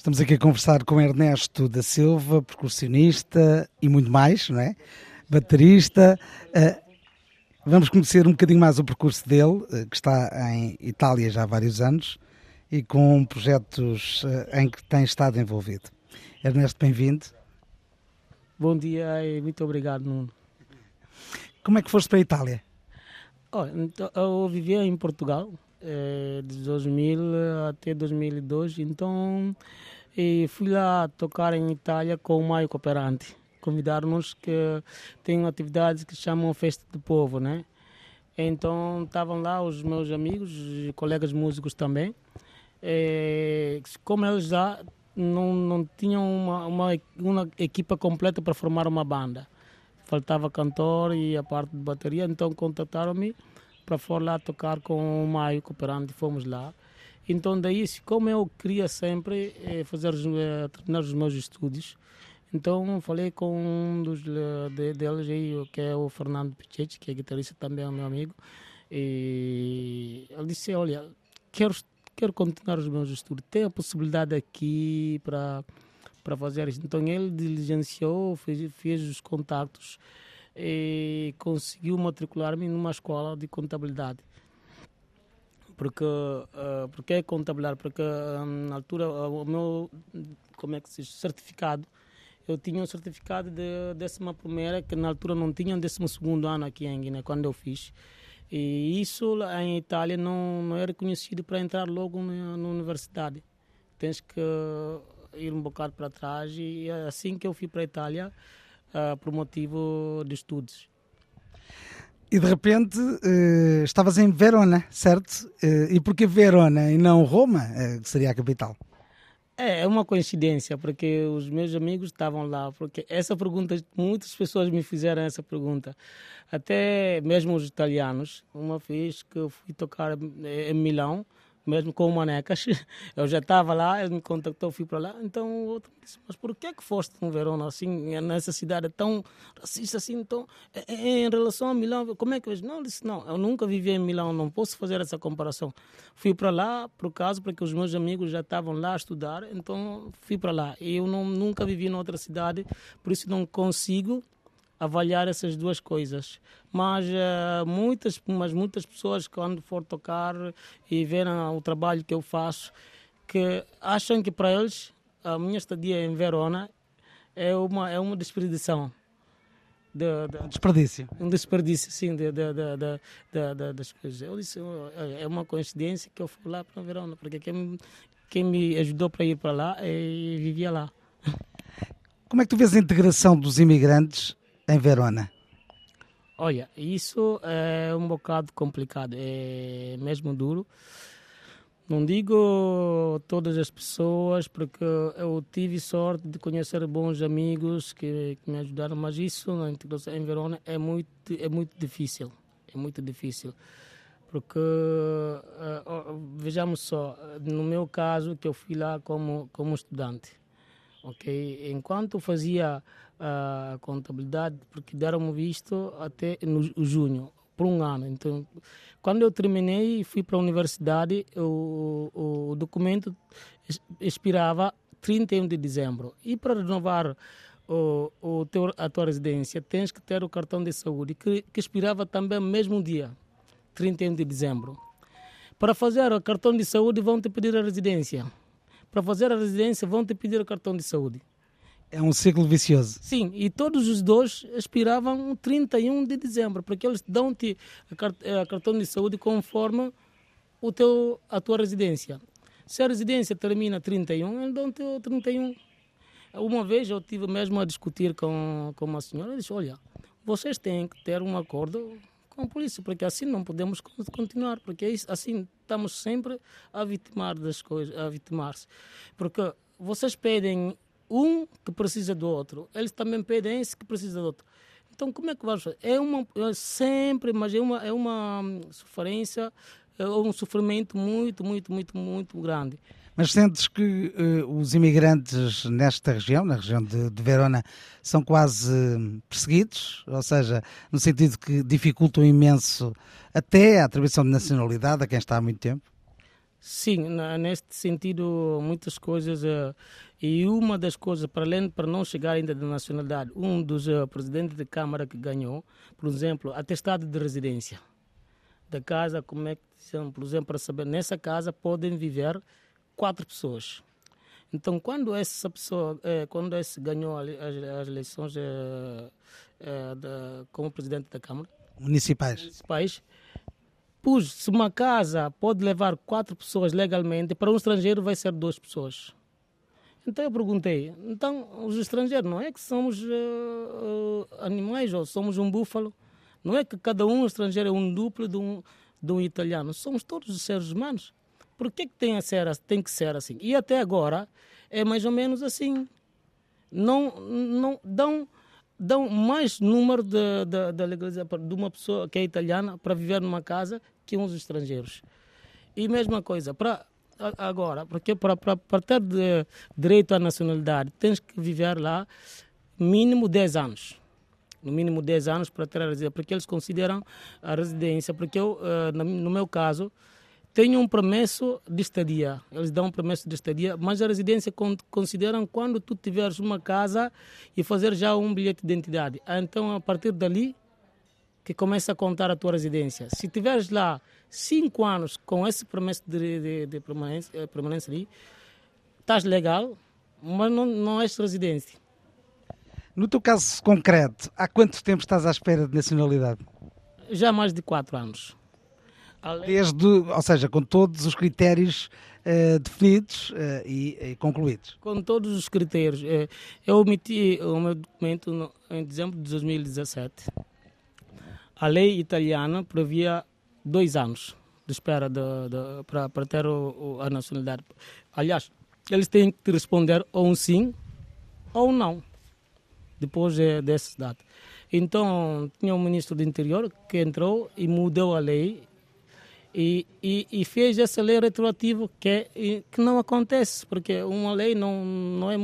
Estamos aqui a conversar com Ernesto da Silva, percussionista e muito mais, não é? Baterista. Uh, vamos conhecer um bocadinho mais o percurso dele, uh, que está em Itália já há vários anos e com projetos uh, em que tem estado envolvido. Ernesto, bem-vindo. Bom dia e muito obrigado, Nuno. Como é que foste para a Itália? Oh, eu vivia em Portugal é, de 2000 até 2002, então e fui lá tocar em Itália com o Maio Cooperante. Convidaram-nos que tem uma atividade que chamam Festa do Povo, né? Então estavam lá os meus amigos, colegas músicos também. E, como eles já não, não tinham uma, uma, uma equipa completa para formar uma banda, faltava cantor e a parte de bateria, então contataram-me para for lá tocar com o Maio Cooperante. Fomos lá. Então daí, como eu queria sempre é, fazer, é, terminar os meus estudos, então falei com um dos de, deles aí, que é o Fernando Pichetti, que é guitarrista também, é meu amigo, e ele disse, olha, quero, quero continuar os meus estudos, tem a possibilidade aqui para para fazer isso. Então ele diligenciou, fez, fez os contactos e conseguiu matricular-me numa escola de contabilidade. Porque uh, porque é contabilidade? Porque uh, na altura uh, o meu como é que se diz, certificado eu tinha um certificado de décima primeira que na altura não tinha um décimo segundo ano aqui em Guiné quando eu fiz. E isso em Itália não não é reconhecido para entrar logo na, na universidade. Tens que ir um bocado para trás e assim que eu fui para a Itália uh, por motivo de estudos e de repente uh, estavas em Verona, certo? Uh, e porquê Verona e não Roma, uh, que seria a capital? É, é uma coincidência, porque os meus amigos estavam lá. Porque essa pergunta, muitas pessoas me fizeram essa pergunta. Até mesmo os italianos. Uma vez que eu fui tocar em Milão, mesmo com o Manecas. Eu já estava lá, ele me contactou, fui para lá. Então o outro disse: Mas por que que foste no Verona assim, nessa cidade tão racista assim? Então, em relação a Milão, como é que eu Não, ele disse: Não, eu nunca vivi em Milão, não posso fazer essa comparação. Fui para lá por causa porque os meus amigos já estavam lá a estudar, então fui para lá. Eu não, nunca vivi em outra cidade, por isso não consigo avaliar essas duas coisas. Mas uh, muitas, mas muitas pessoas quando for tocar e verem o trabalho que eu faço, que acham que para eles a minha estadia em Verona é uma é uma desperdição. De, de, desperdício. Um desperdício, sim, de, de, de, das coisas. Eu disse, é uma coincidência que eu fui lá para Verona, porque quem, quem me ajudou para ir para lá e vivia lá. Como é que tu vês a integração dos imigrantes em Verona? Olha, isso é um bocado complicado, é mesmo duro. Não digo todas as pessoas, porque eu tive sorte de conhecer bons amigos que, que me ajudaram, mas isso na integração em Verona é muito, é muito difícil. É muito difícil. Porque, uh, vejamos só, no meu caso, que eu fui lá como, como estudante, ok? Enquanto fazia a contabilidade, porque deram-me visto até no junho, por um ano. Então, quando eu terminei e fui para a universidade, o, o documento expirava 31 de dezembro. E para renovar o, o teu, a tua residência, tens que ter o cartão de saúde, que, que expirava também mesmo dia, 31 de dezembro. Para fazer o cartão de saúde, vão te pedir a residência. Para fazer a residência, vão te pedir o cartão de saúde. É um ciclo vicioso. Sim, e todos os dois expiravam 31 de dezembro, porque eles dão-te a cartão de saúde conforme o teu, a tua residência. Se a residência termina 31, eles dão-te 31. Uma vez eu tive mesmo a discutir com, com uma senhora, disse, olha, vocês têm que ter um acordo com a polícia, porque assim não podemos continuar, porque é assim estamos sempre a vitimar das coisas, a vitimar-se. Porque vocês pedem um que precisa do outro, eles também pedem esse que precisa do outro. Então, como é que vamos fazer? É uma, é sempre, mas é uma, é uma sofrência, é um sofrimento muito, muito, muito, muito grande. Mas sentes que uh, os imigrantes nesta região, na região de, de, Verona, são quase perseguidos? Ou seja, no sentido que dificultam imenso até a atribuição de nacionalidade a quem está há muito tempo? Sim, neste sentido, muitas coisas. Uh, e uma das coisas, para além para não chegar ainda da nacionalidade, um dos uh, presidentes da Câmara que ganhou, por exemplo, atestado de residência da casa, como é que são, por exemplo, para saber, nessa casa podem viver quatro pessoas. Então, quando essa pessoa, eh, quando esse ganhou as, as eleições eh, eh, de, como presidente da Câmara municipais, municipais pus se uma casa pode levar quatro pessoas legalmente, para um estrangeiro vai ser duas pessoas. Então eu perguntei, então os estrangeiros não é que somos uh, animais ou somos um búfalo? Não é que cada um estrangeiro é um duplo de um, de um italiano? Somos todos os seres humanos. Por que, que tem, a ser, tem que ser assim? E até agora é mais ou menos assim. Não, não dão, dão mais número de, de, de legalização de uma pessoa que é italiana para viver numa casa que uns estrangeiros. E mesma coisa, para agora, porque para, para, ter de, direito à nacionalidade, tens que viver lá mínimo 10 anos. No mínimo 10 anos para ter a residência, porque eles consideram a residência, porque eu, uh, no meu caso, tenho um promesso de estadia. Eles dão um promesso de estadia, mas a residência consideram quando tu tiveres uma casa e fazer já um bilhete de identidade. Então, a partir dali, que começa a contar a tua residência. Se tiveres lá cinco anos com esse promessa de, de, de permanência, eh, permanência ali, estás legal, mas não, não és residente. No teu caso concreto, há quanto tempo estás à espera de nacionalidade? Já mais de quatro anos. Desde, ou seja, com todos os critérios uh, definidos uh, e, e, concluídos. Com todos os critérios. eu emiti o meu documento no, em dezembro de 2017 a lei italiana previa dois anos de espera para, ter o, o, a nacionalidade. Aliás, eles têm que responder ou um sim ou não, depois de, dessa data. Então, tinha um ministro do interior que entrou e mudou a lei e, e, e, fez essa lei retroativa que, que não acontece, porque uma lei não, não é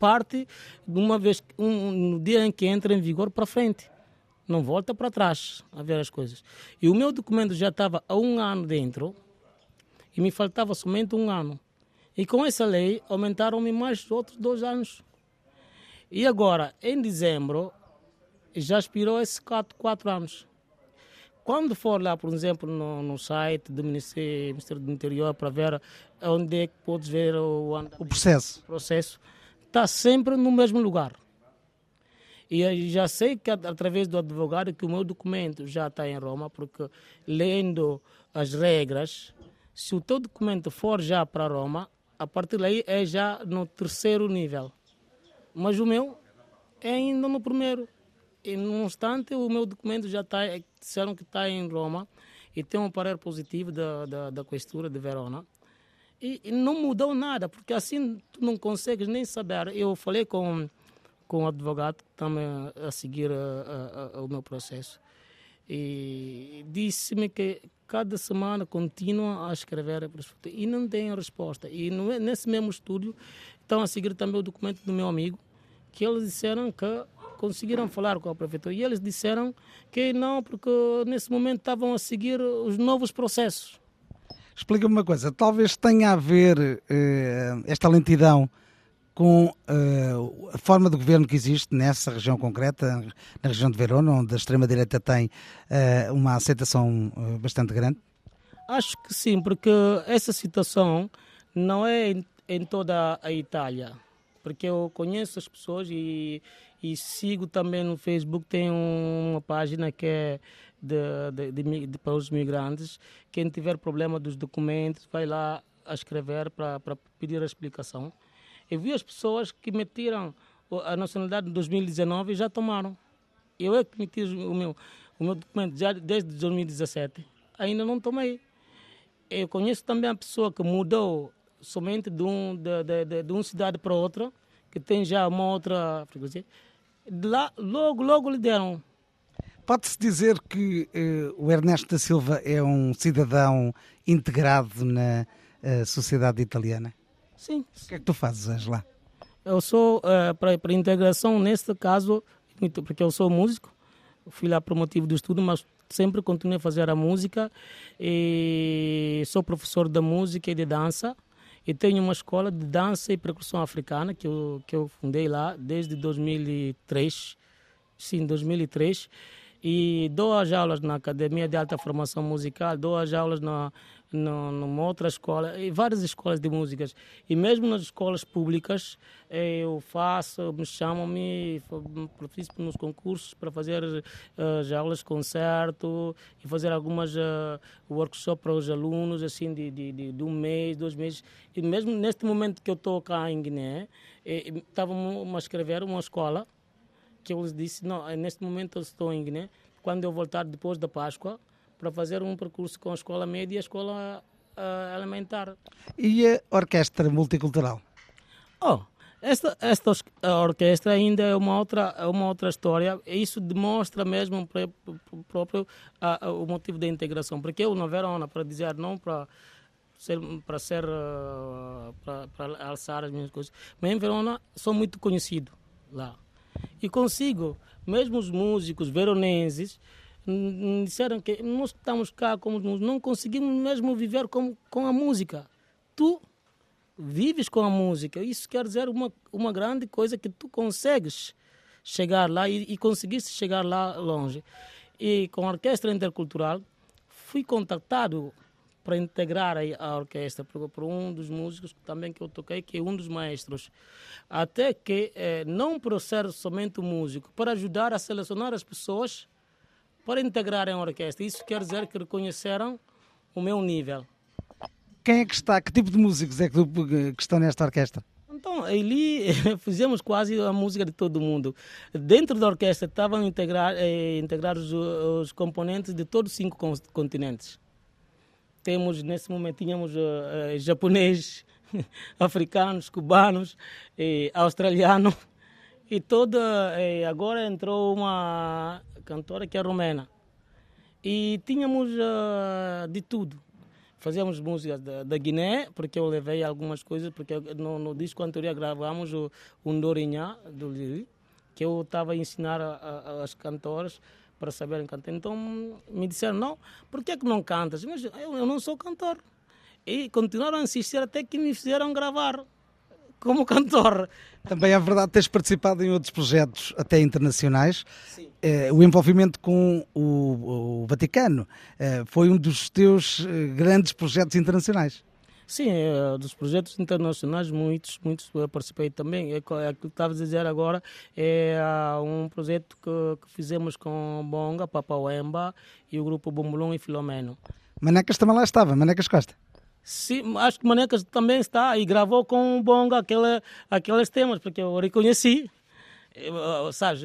parte de uma vez, um, no dia em que entra em vigor para frente não volta para trás a ver as coisas. E o meu documento já estava há um ano dentro e me faltava somente um ano. E com essa lei aumentaram-me mais outros dois anos. E agora, em dezembro, já expirou esses quatro, quatro anos. Quando for lá, por exemplo, no, no site do Ministério, Ministério do Interior para ver onde é que podes ver o, o processo, processo está sempre no mesmo lugar. E já sei que através do advogado que o meu documento já está em Roma, porque lendo as regras, se o teu documento for já para Roma, a partir daí é já no terceiro nível. Mas o meu é ainda no primeiro. E no instante o meu documento já está, disseram que está em Roma e tem um parecer positivo da, da, da Questura de Verona. E, e, não mudou nada, porque assim tu não consegues nem saber. Eu falei com com o advogado que está a, a seguir a, a, o meu processo. E disse-me que cada semana continua a escrever e não tem resposta. E nesse mesmo estúdio estão a seguir também o documento do meu amigo, que eles disseram que conseguiram falar com a prefeitura e eles disseram que não, porque nesse momento estavam a seguir os novos processos. Explica-me uma coisa, talvez tenha a ver eh, esta lentidão com uh, a forma de governo que existe nessa região concreta, na região de Verona, onde a extrema-direita tem uh, uma aceitação uh, bastante grande? Acho que sim, porque essa situação não é em, em toda a Itália, porque eu conheço as pessoas e, e sigo também no Facebook, tem uma página que é de, de, de, de, para os migrantes. Quem tiver problema dos documentos, vai lá escrever para pedir a explicação. Eu vi as pessoas que metiram a nacionalidade em 2019 e já tomaram. Eu é que meti o meu, o meu documento já desde 2017. Ainda não tomei. Eu conheço também a pessoa que mudou somente de, um, de, de, de, de uma cidade para outra, que tem já uma outra frequência. Lá, logo, logo lhe deram. Pode-se dizer que eh, o Ernesto da Silva é um cidadão integrado na uh, sociedade italiana? Sim. O que é que tu fazes, Angela? Eu sou, uh, para, para integração, neste caso, porque eu sou músico, fui lá por motivo do estudo, mas sempre continuei a fazer a música e sou professor de música e de dança e tenho uma escola de dança e percussão africana que eu, que eu fundei lá desde 2003, sim, 2003 e dou as aulas na Academia de Alta Formação Musical, dou as aulas na, na, numa outra escola, e várias escolas de músicas. E mesmo nas escolas públicas, eh, eu faço, me chamam-me, participo nos concursos para fazer uh, as aulas concerto e fazer algumas uh, workshops para os alunos, assim, de, de, de, de, um mês, dois meses. E mesmo neste momento que eu estou cá em Guiné, estavam a escrever uma escola que eu lhes disse, não, neste momento eu estou em Guiné, quando eu voltar depois da Páscoa, para fazer um percurso com a escola média e a escola uh, elementar. E a orquestra multicultural? Oh, esta, esta orquestra ainda é uma outra, é uma outra história. Isso demonstra mesmo próprio uh, o motivo da integração. Porque eu, na Verona, para dizer não para ser para ser uh, para alçar as minhas coisas, mas em Verona sou muito conhecido lá e consigo, mesmo os músicos veronenses, disseram que nós estamos cá como não conseguimos mesmo viver com, com a música. Tu vives com a música, isso quer dizer uma, uma grande coisa que tu consegues chegar lá e, e conseguiste chegar lá longe. E com a Orquestra Intercultural, fui contactado para integrar a orquestra por, por, um dos músicos também que eu toquei, que é um dos maestros. Até que, eh, não por ser somente músico, para ajudar a selecionar as pessoas para integrarem a orquestra. Isso quer dizer que reconheceram o meu nível. Quem é que está, que tipo de músicos é que, que estão nesta orquestra? Então, ali fizemos quase a música de todo mundo. Dentro da orquestra estavam integrar, eh, integrar os, os componentes de todos os cinco continentes temos nesse momento tínhamos uh, uh, japonês, africanos, cubanos, e australiano e toda eh, agora entrou uma cantora que é romena e tínhamos uh, de tudo fazíamos músicas da, da, Guiné porque eu levei algumas coisas porque no, no disco anterior gravamos o um Dorinha do Lili que eu estava a ensinar as cantoras para saberem cantar. Então me disseram, não, por que, é que não cantas? Mas eu, eu não sou cantor. E continuaram a insistir até que me fizeram gravar como cantor. Também é verdade teres participado em outros projetos, até internacionais. Eh, o envolvimento com o, o Vaticano eh, foi um dos teus eh, grandes projetos internacionais. Sim, é, dos projetos internacionais, muitos, muitos eu participei também. É, é aquilo que estava a dizer agora, é um projeto que, que fizemos com Bonga, Papauemba e o grupo Bumbulum e Filomeno. Manecas também lá estava, Manecas Costa. Sim, acho que Manecas também está e gravou com o Bonga aquele, aqueles temas, porque eu reconheci. Sabes,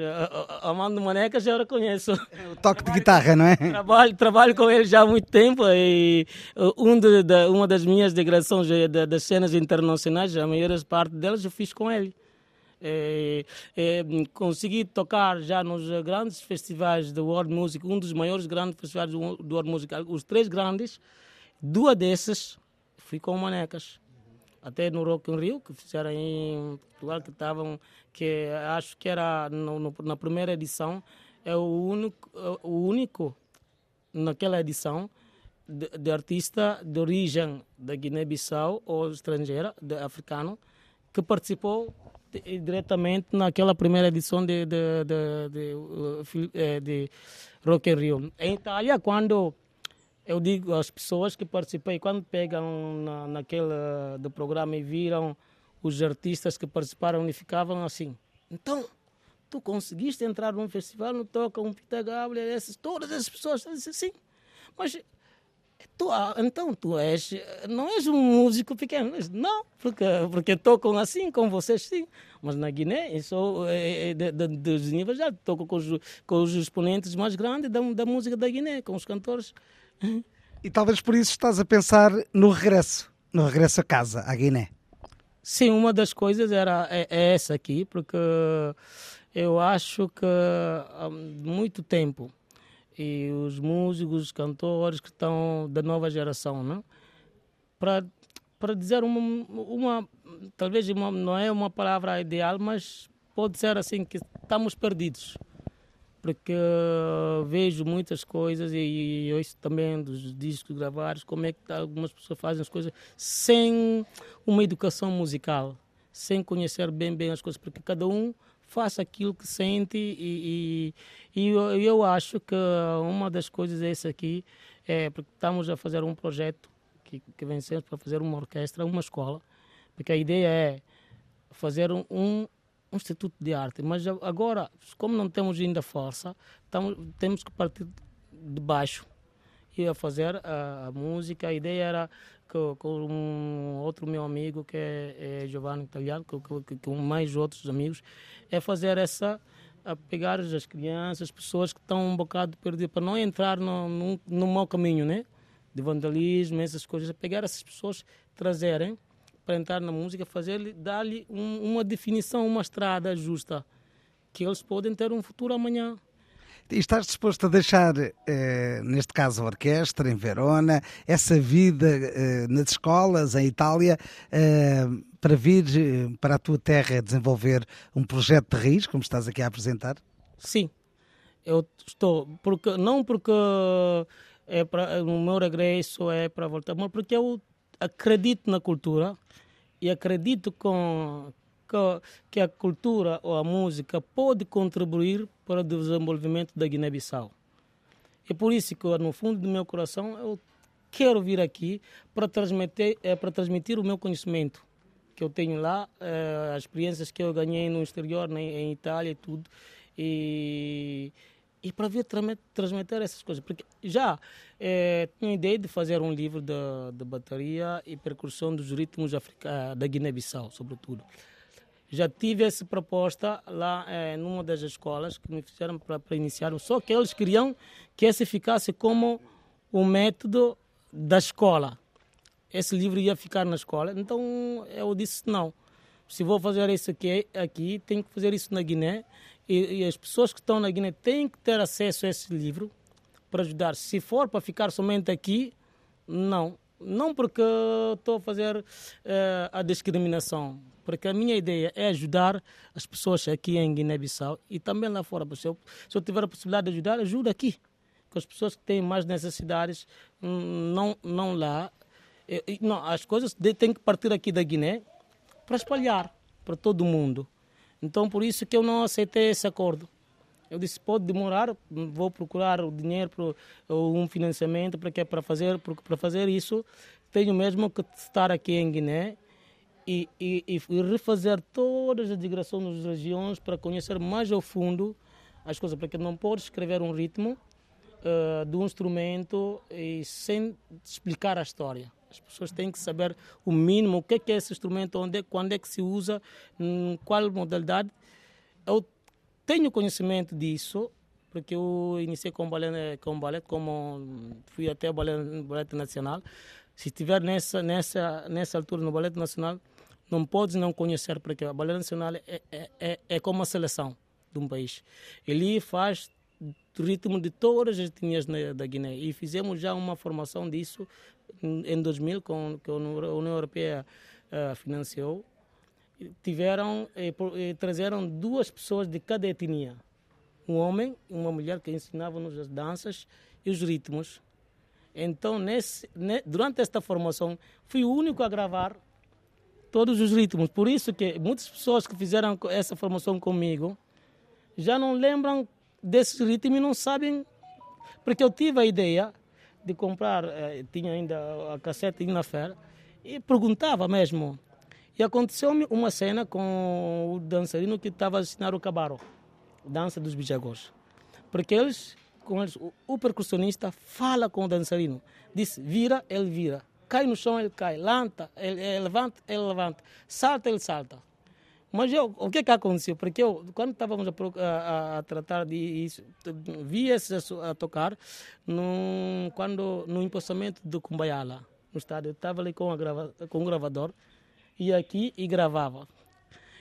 Amando Maneca já eu conheço. É o toque de guitarra, não é? Trabalho, trabalho com ele já há muito tempo e um de, de, uma das minhas degradações de, das cenas internacionais, a maior parte delas eu fiz com ele. É, é, consegui tocar já nos grandes festivais de World Music, um dos maiores grandes festivais do World Music, os três grandes, duas dessas fui com Manecas até no Rock in Rio, que fizeram em Portugal, que estavam, que acho que era no, no, na primeira edição, é o único, o único naquela edição de, de artista de origem da Guiné-Bissau ou estrangeira, de africano, que participou diretamente naquela primeira edição de, de, de, de, de, de Rock in Rio. Em Itália, quando eu digo às pessoas que participei, quando pegam na, naquele do programa e viram os artistas que participaram e ficavam assim. Então, tu conseguiste entrar num festival, não toca um Peter Gabriel, essas, todas essas pessoas dizem sim. Mas tu, então tu és, não és um músico pequeno. Não, porque, porque tocam assim com vocês sim. Mas na Guiné, eu sou é, de, de, dos níveis já toco com os, com os exponentes mais grandes da, da música da Guiné, com os cantores e talvez por isso estás a pensar no regresso, no regresso a casa, à Guiné. Sim, uma das coisas era é, é essa aqui, porque eu acho que há muito tempo e os músicos, os cantores que estão da nova geração, né? para para dizer uma, uma talvez uma, não é uma palavra ideal, mas pode ser assim que estamos perdidos porque uh, vejo muitas coisas e, e ouço também dos discos gravados, como é que algumas pessoas fazem as coisas sem uma educação musical, sem conhecer bem bem as coisas, porque cada um faz aquilo que sente e, e, e eu, eu, acho que uma das coisas é essa aqui, é porque estamos a fazer um projeto que, que vencemos para fazer uma orquestra, uma escola, porque a ideia é fazer um um instituto de arte, mas agora, como não temos ainda força, estamos, temos que partir de baixo e a fazer a, a música. A ideia era que com um outro meu amigo, que é, é Giovanni Italiano, que, com mais outros amigos, é fazer essa a pegar as crianças, as pessoas que estão um bocado perdidas, para não entrar no, no, no mau caminho, né? De vandalismo, essas coisas, pegar essas pessoas, trazerem para entrar na música, fazer dar-lhe um, uma definição, uma estrada justa, que eles podem ter um futuro amanhã. E estás disposto a deixar, eh, neste caso a orquestra, em Verona, essa vida eh, nas escolas, em Itália, eh, para vir eh, para a tua terra desenvolver um projeto de raiz, como estás aqui a apresentar? Sim, eu estou, porque, não porque é para, o meu regresso é para voltar, mas porque eu acredito na cultura e acredito com, que, que a cultura ou a música pode contribuir para o desenvolvimento da Guiné-Bissau. É por isso que, no fundo do meu coração, eu quero vir aqui para transmitir, é, para transmitir o meu conhecimento que eu tenho lá, é, as experiências que eu ganhei no exterior, né, em Itália e tudo. E, e para ver transmitir essas coisas. Porque já é, tinha ideia de fazer um livro de, bateria e percussão dos ritmos da Guiné-Bissau, sobretudo. Já tive essa proposta lá é, numa das escolas que me fizeram para iniciar, só que eles queriam que esse ficasse como o método da escola. Esse livro ia ficar na escola, então eu disse não. Se vou fazer isso aqui, aqui tenho que fazer isso na Guiné e, e, as pessoas que estão na Guiné têm que ter acesso a esse livro para ajudar. Se for para ficar somente aqui, não. Não porque estou a fazer uh, a discriminação, porque a minha ideia é ajudar as pessoas aqui em Guiné-Bissau e também lá fora. Se eu, se eu tiver a possibilidade de ajudar, ajuda aqui. Com as pessoas que têm mais necessidades, hum, não, não lá. Não, as coisas têm que partir aqui da Guiné para espalhar para todo mundo. Então, por isso que eu não aceitei esse acordo. Eu disse, pode demorar, vou procurar o dinheiro, ou um financiamento, para, para, fazer, para fazer isso, tenho mesmo que estar aqui em Guiné e, e, e refazer todas as digressões das regiões para conhecer mais ao fundo as coisas, porque não pode escrever um ritmo uh, de um instrumento e sem explicar a história. As pessoas têm que saber o mínimo, o que é, que é esse instrumento, onde, quando é que se usa, em qual modalidade. Eu tenho conhecimento disso, porque eu iniciei com balé, com balé como fui até o balé, balé nacional. Se estiver nessa, nessa, nessa altura no balé nacional, não podes não conhecer, porque o balé nacional é, é, é, é como a seleção de um país. Ele faz ritmo de todas as etnias da Guiné e fizemos já uma formação disso em 2000, com, que a União Europeia uh, financiou, tiveram e, e trazeram duas pessoas de cada etnia, um homem e uma mulher que ensinavam-nos as danças e os ritmos. Então, nesse, ne, durante esta formação, fui o único a gravar todos os ritmos. Por isso que muitas pessoas que fizeram essa formação comigo já não lembram desse ritmo e não sabem, porque eu tive a ideia de comprar, eh, tinha ainda a cassete na feira, e perguntava mesmo. E aconteceu-me uma cena com o dançarino que estava a ensinar o cabaro, dança dos bijagos. Porque eles, com eles, o, o percussionista fala com o dançarino, diz vira, ele vira, cai no chão, ele cai, lanta, ele, ele levanta, ele levanta, salta, ele salta. Mas eu, o que é que aconteceu? Porque eu, quando estávamos a, a, a tratar disso, vi esses a, tocar no, quando, no empossamento do Cumbaiala, no estádio. Eu estava ali com, a grava, com um gravador, ia aqui e gravava.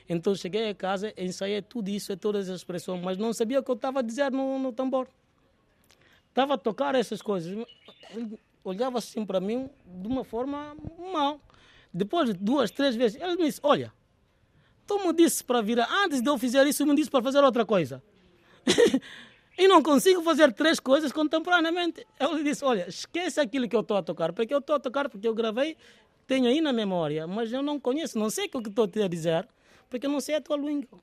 Então cheguei a casa, ensaiei tudo isso, todas as expressões, mas não sabia o que eu estava a dizer no, no tambor. Estava a tocar essas coisas. Ele olhava assim para mim de uma forma mal. Depois de duas, três vezes, ele me disse: Olha, Tu me disse para virar, antes de eu fazer isso, me disse para fazer outra coisa. e não consigo fazer três coisas contemporaneamente. Eu lhe disse: Olha, esquece aquilo que eu estou a tocar, porque eu estou a tocar porque eu gravei, tenho aí na memória, mas eu não conheço, não sei o que estou a dizer, porque eu não sei a tua língua.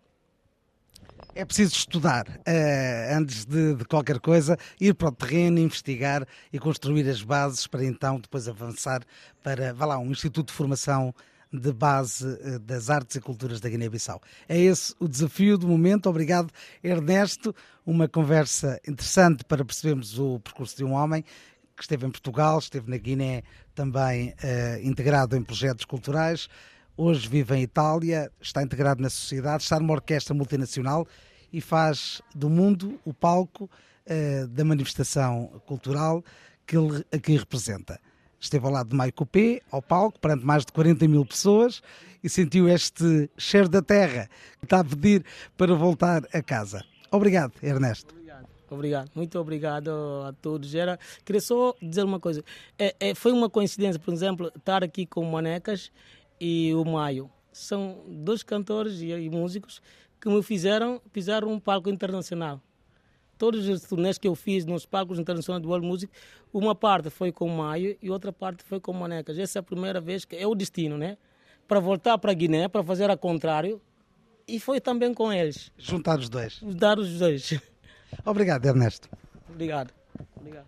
É preciso estudar uh, antes de, de, qualquer coisa, ir para o terreno, investigar e construir as bases para então depois avançar para, vá lá, um instituto de formação de base uh, das artes e culturas da Guiné-Bissau. É esse o desafio do momento. Obrigado, Ernesto. Uma conversa interessante para percebermos o percurso de um homem que esteve em Portugal, esteve na Guiné também uh, integrado em projetos culturais hoje vive em Itália, está integrado na sociedade, está numa orquestra multinacional e faz do mundo o palco uh, da manifestação cultural que ele aqui representa. Esteve ao lado de Maio Copé, ao palco, perante mais de 40 mil pessoas e sentiu este cheiro da terra que está a pedir para voltar a casa. Obrigado, Ernesto. Obrigado, obrigado. muito obrigado a todos. Era, queria só dizer uma coisa. É, é, foi uma coincidência, por exemplo, estar aqui com Manecas e o Maio. São dois cantores e, e músicos que me fizeram pisar um palco internacional. Todos os turnês que eu fiz nos palcos internacionais do World Music, uma parte foi com Maio e outra parte foi com Manecas. Essa é a primeira vez que é o destino, né? Para voltar para a Guiné, para fazer a contrário, e foi também com eles. Juntar os dois. Juntar os dois. Obrigado, Ernesto. Obrigado. Obrigado.